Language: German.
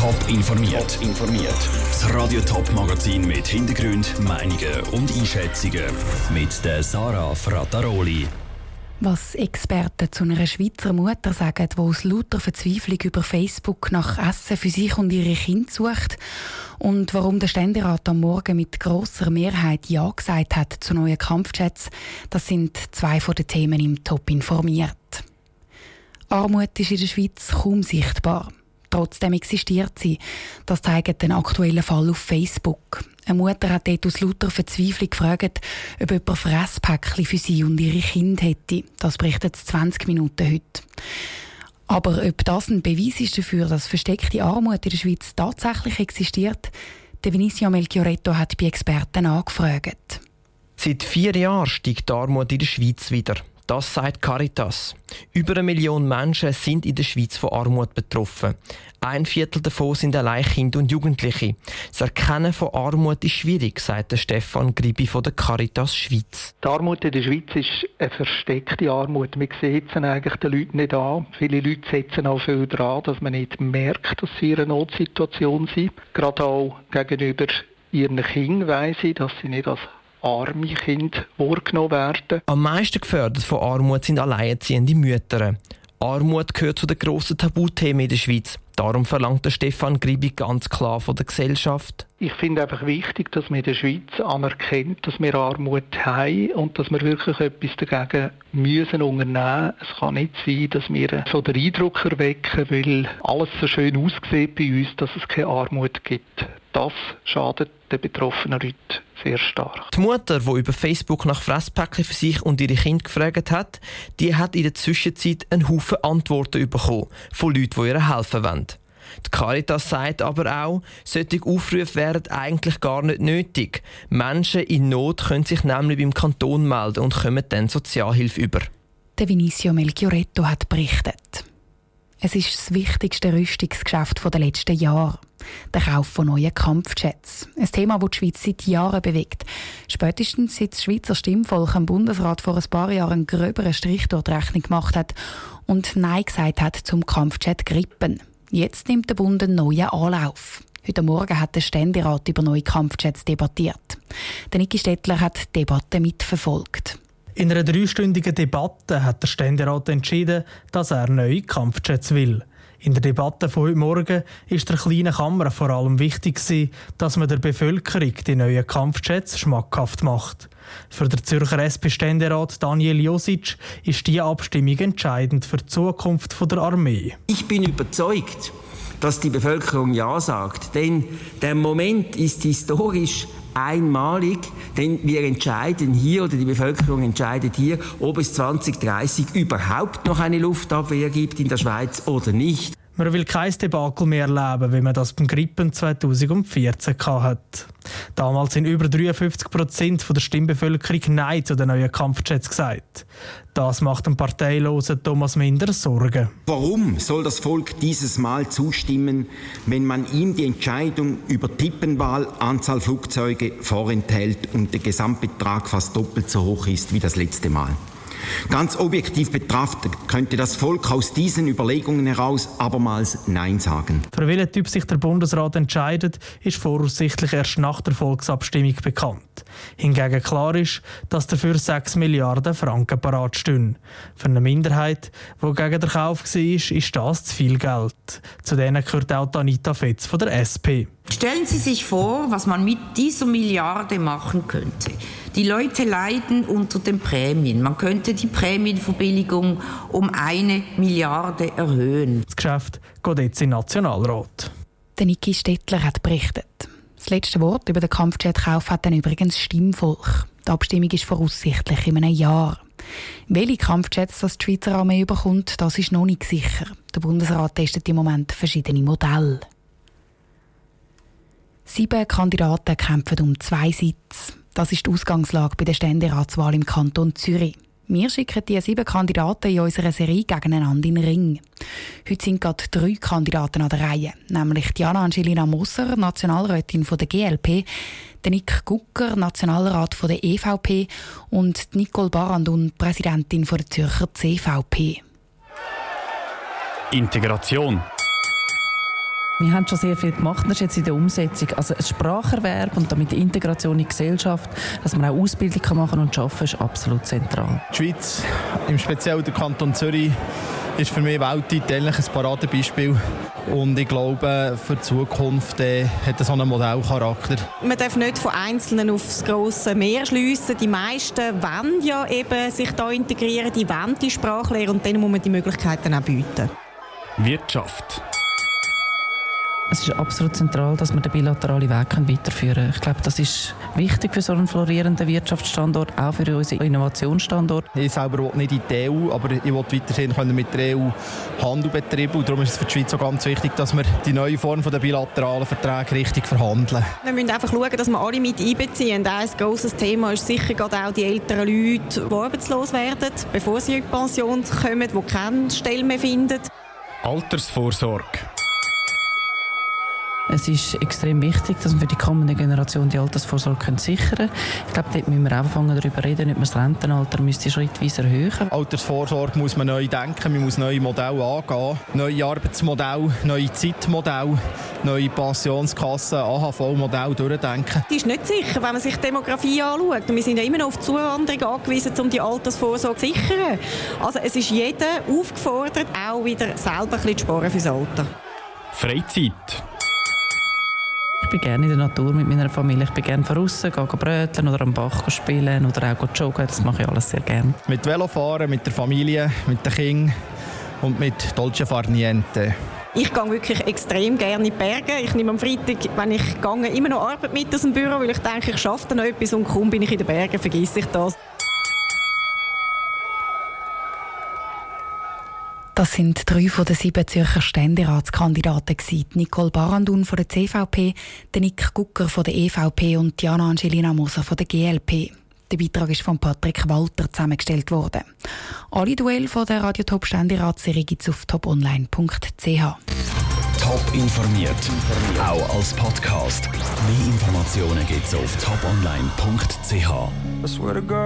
Top informiert. Top informiert. Das Radio Top Magazin mit Hintergrund, Meinungen und Einschätzungen mit der Sarah Frataroli. Was Experten zu einer Schweizer Mutter sagen, die aus lauter Verzweiflung über Facebook nach Essen für sich und ihre Kinder sucht und warum der Ständerat am Morgen mit großer Mehrheit Ja gesagt hat zu neuen Kampfjets, das sind zwei von den Themen im Top informiert. Armut ist in der Schweiz kaum sichtbar. Trotzdem existiert sie. Das zeigt den aktuellen Fall auf Facebook. Eine Mutter hat dort aus lauter Verzweiflung gefragt, ob jemand Fresspäckchen für sie und ihre Kinder hätte. Das berichtet 20 Minuten heute. Aber ob das ein Beweis ist dafür, dass versteckte Armut in der Schweiz tatsächlich existiert, der Vinicio Melchioretto hat bei Experten angefragt. Seit vier Jahren steigt die Armut in der Schweiz wieder. Das sagt Caritas. Über eine Million Menschen sind in der Schweiz von Armut betroffen. Ein Viertel davon sind allein Kinder und Jugendliche. Das Erkennen von Armut ist schwierig, sagt Stefan Gribi von der Caritas Schweiz. Die Armut in der Schweiz ist eine versteckte Armut. Wir sehen es eigentlich den Leuten nicht an. Viele Leute setzen auch viel daran, dass man nicht merkt, dass sie in einer Notsituation sind. Gerade auch gegenüber ihren Kindern weiss ich, dass sie nicht als arme Kinder wahrgenommen werden. Am meisten gefördert von Armut sind alleinerziehende Mütter. Armut gehört zu den grossen Tabuthemen in der Schweiz. Darum verlangt der Stefan Gribi ganz klar von der Gesellschaft. Ich finde einfach wichtig, dass man in der Schweiz anerkennt, dass wir Armut haben und dass wir wirklich etwas dagegen müssen unternehmen. Es kann nicht sein, dass wir so den Eindruck erwecken, weil alles so schön aussieht bei uns, dass es keine Armut gibt. Das schadet den betroffenen Leuten sehr stark. Die Mutter, die über Facebook nach Fresspäckchen für sich und ihre Kinder gefragt hat, die hat in der Zwischenzeit einen Haufen Antworten bekommen von Leuten, die ihr helfen wollen. Die Caritas sagt aber auch, solche Aufrufe wären eigentlich gar nicht nötig. Menschen in Not können sich nämlich beim Kanton melden und kommen dann Sozialhilfe über. Der Vinicio Melchioretto hat berichtet. Es ist das wichtigste Rüstungsgeschäft der letzten Jahre. Der Kauf von neuen Kampfjets. Ein Thema, das die Schweiz seit Jahren bewegt. Spätestens seit das Schweizer Stimmvolk im Bundesrat vor ein paar Jahren einen gröberen Strich durch die Rechnung gemacht hat und Nein gesagt hat zum Kampfjet Grippen. Jetzt nimmt der Bund einen neuen Anlauf. Heute Morgen hat der Ständerat über neue Kampfjets debattiert. Der Niki Stettler hat die Debatte mitverfolgt. In einer dreistündigen Debatte hat der Ständerat entschieden, dass er neue Kampfjets will. In der Debatte von heute Morgen ist der kleinen Kammer vor allem wichtig, dass man der Bevölkerung die neuen Kampfjets schmackhaft macht. Für den Zürcher SP-Ständerat Daniel Josic ist diese Abstimmung entscheidend für die Zukunft der Armee. Ich bin überzeugt, dass die Bevölkerung Ja sagt, denn der Moment ist historisch einmalig, denn wir entscheiden hier oder die Bevölkerung entscheidet hier, ob es 2030 überhaupt noch eine Luftabwehr gibt in der Schweiz oder nicht. Man will kein Debakel mehr erleben, wie man das beim Grippen 2014 hat. Damals sind über 53 Prozent der Stimmbevölkerung Nein zu den neuen Kampfjets gesagt. Das macht dem parteilosen Thomas Minder Sorgen. Warum soll das Volk dieses Mal zustimmen, wenn man ihm die Entscheidung über Tippenwahl, Anzahl Flugzeuge vorenthält und der Gesamtbetrag fast doppelt so hoch ist wie das letzte Mal? Ganz objektiv betrachtet könnte das Volk aus diesen Überlegungen heraus abermals Nein sagen. Für welchen Typ sich der Bundesrat entscheidet, ist voraussichtlich erst nach der Volksabstimmung bekannt. Hingegen klar ist, dass dafür 6 Milliarden Franken parat stehen. Für eine Minderheit, die gegen den Kauf war, ist das zu viel Geld. Zu denen gehört auch Anita Fetz von der SP. Stellen Sie sich vor, was man mit dieser Milliarde machen könnte. Die Leute leiden unter den Prämien. Man könnte die Prämienverbilligung um eine Milliarde erhöhen. Das Geschäft geht jetzt in den Nationalrat. Der Niki Stettler hat berichtet. Das letzte Wort über den Kampfjet-Kauf hat dann übrigens Stimmvolk. Die Abstimmung ist voraussichtlich in einem Jahr. Welche Kampfjets das die Schweizer Armee überkommt, das ist noch nicht sicher. Der Bundesrat testet im Moment verschiedene Modelle. Sieben Kandidaten kämpfen um zwei Sitze. Das ist die Ausgangslage bei der Ständeratswahl im Kanton Zürich. Wir schicken die sieben Kandidaten in unserer Serie gegeneinander in den Ring. Heute sind gerade drei Kandidaten an der Reihe, nämlich Diana Angelina Moser, Nationalrätin der GLP, Nick Gucker, Nationalrat der EVP und Nicole Barandun, Präsidentin der Zürcher CVP. Integration Wir haben schon sehr viel gemacht, das ist jetzt in der Umsetzung. Also ein Spracherwerb und damit die Integration in die Gesellschaft, dass man auch Ausbildung machen kann und arbeiten ist absolut zentral. Die Schweiz, im Speziellen der Kanton Zürich, ist für mich weltweit eigentlich ein Paradebeispiel. Und ich glaube, für die Zukunft äh, hat es so einen Modellcharakter. Man darf nicht von Einzelnen aufs grosse Meer schliessen. Die meisten wollen ja eben sich da integrieren, die wollen die Sprache lernen und denen muss man die Möglichkeiten auch bieten. Wirtschaft. Es ist absolut zentral, dass wir den bilateralen Weg weiterführen können. Ich glaube, das ist wichtig für so einen florierenden Wirtschaftsstandort, auch für unseren Innovationsstandort. Ich selber will nicht in die EU, aber ich will weiterhin können mit der EU Handel betreiben. Und darum ist es für die Schweiz auch ganz wichtig, dass wir die neue Form der bilateralen Verträge richtig verhandeln. Wir müssen einfach schauen, dass wir alle mit einbeziehen. Ein grosses Thema ist sicher gerade auch die älteren Leute, die arbeitslos werden, bevor sie in die Pension kommen, die keine Stelle mehr finden. Altersvorsorge. Es ist extrem wichtig, dass wir für die kommende Generation die Altersvorsorge sichern können. Ich glaube, dort müssen wir anfangen darüber reden, ob man das Rentenalter müsste schrittweise erhöhen Altersvorsorge muss man neu denken, man muss neue Modelle angehen, neue Arbeitsmodelle, neue Zeitmodelle, neue Pensionskassen, AHV-Modelle durchdenken. Die ist nicht sicher, wenn man sich die Demografie anschaut. Und wir sind ja immer noch auf die Zuwanderung angewiesen, um die Altersvorsorge zu sichern. Also es ist jeder aufgefordert, auch wieder selber ein bisschen zu sparen fürs Alter. Freizeit. Ich bin gerne in der Natur mit meiner Familie. Ich bin gerne draußen, gehe bröteln oder am Bach spielen oder auch joggen. Das mache ich alles sehr gerne. Mit Velofahren, mit der Familie, mit den Kindern und mit Dolce Far Niente. Ich gehe wirklich extrem gerne in die Berge. Ich nehme am Freitag, wenn ich gehe, immer noch Arbeit mit aus dem Büro, weil ich denke, ich schaffe noch etwas und kaum bin ich in den Bergen, vergesse ich das. Das sind drei von den sieben Zürcher Ständeratskandidaten Nicole Barandun von der CVP, Nick Gucker von der EVP und Diana Angelina Moser von der GLP. Der Beitrag ist von Patrick Walter zusammengestellt worden. Alle Duelle von der Radio Top Ständeratsserie gibt es auf toponline.ch. Top informiert, auch als Podcast. Mehr Informationen gibt es auf toponline.ch.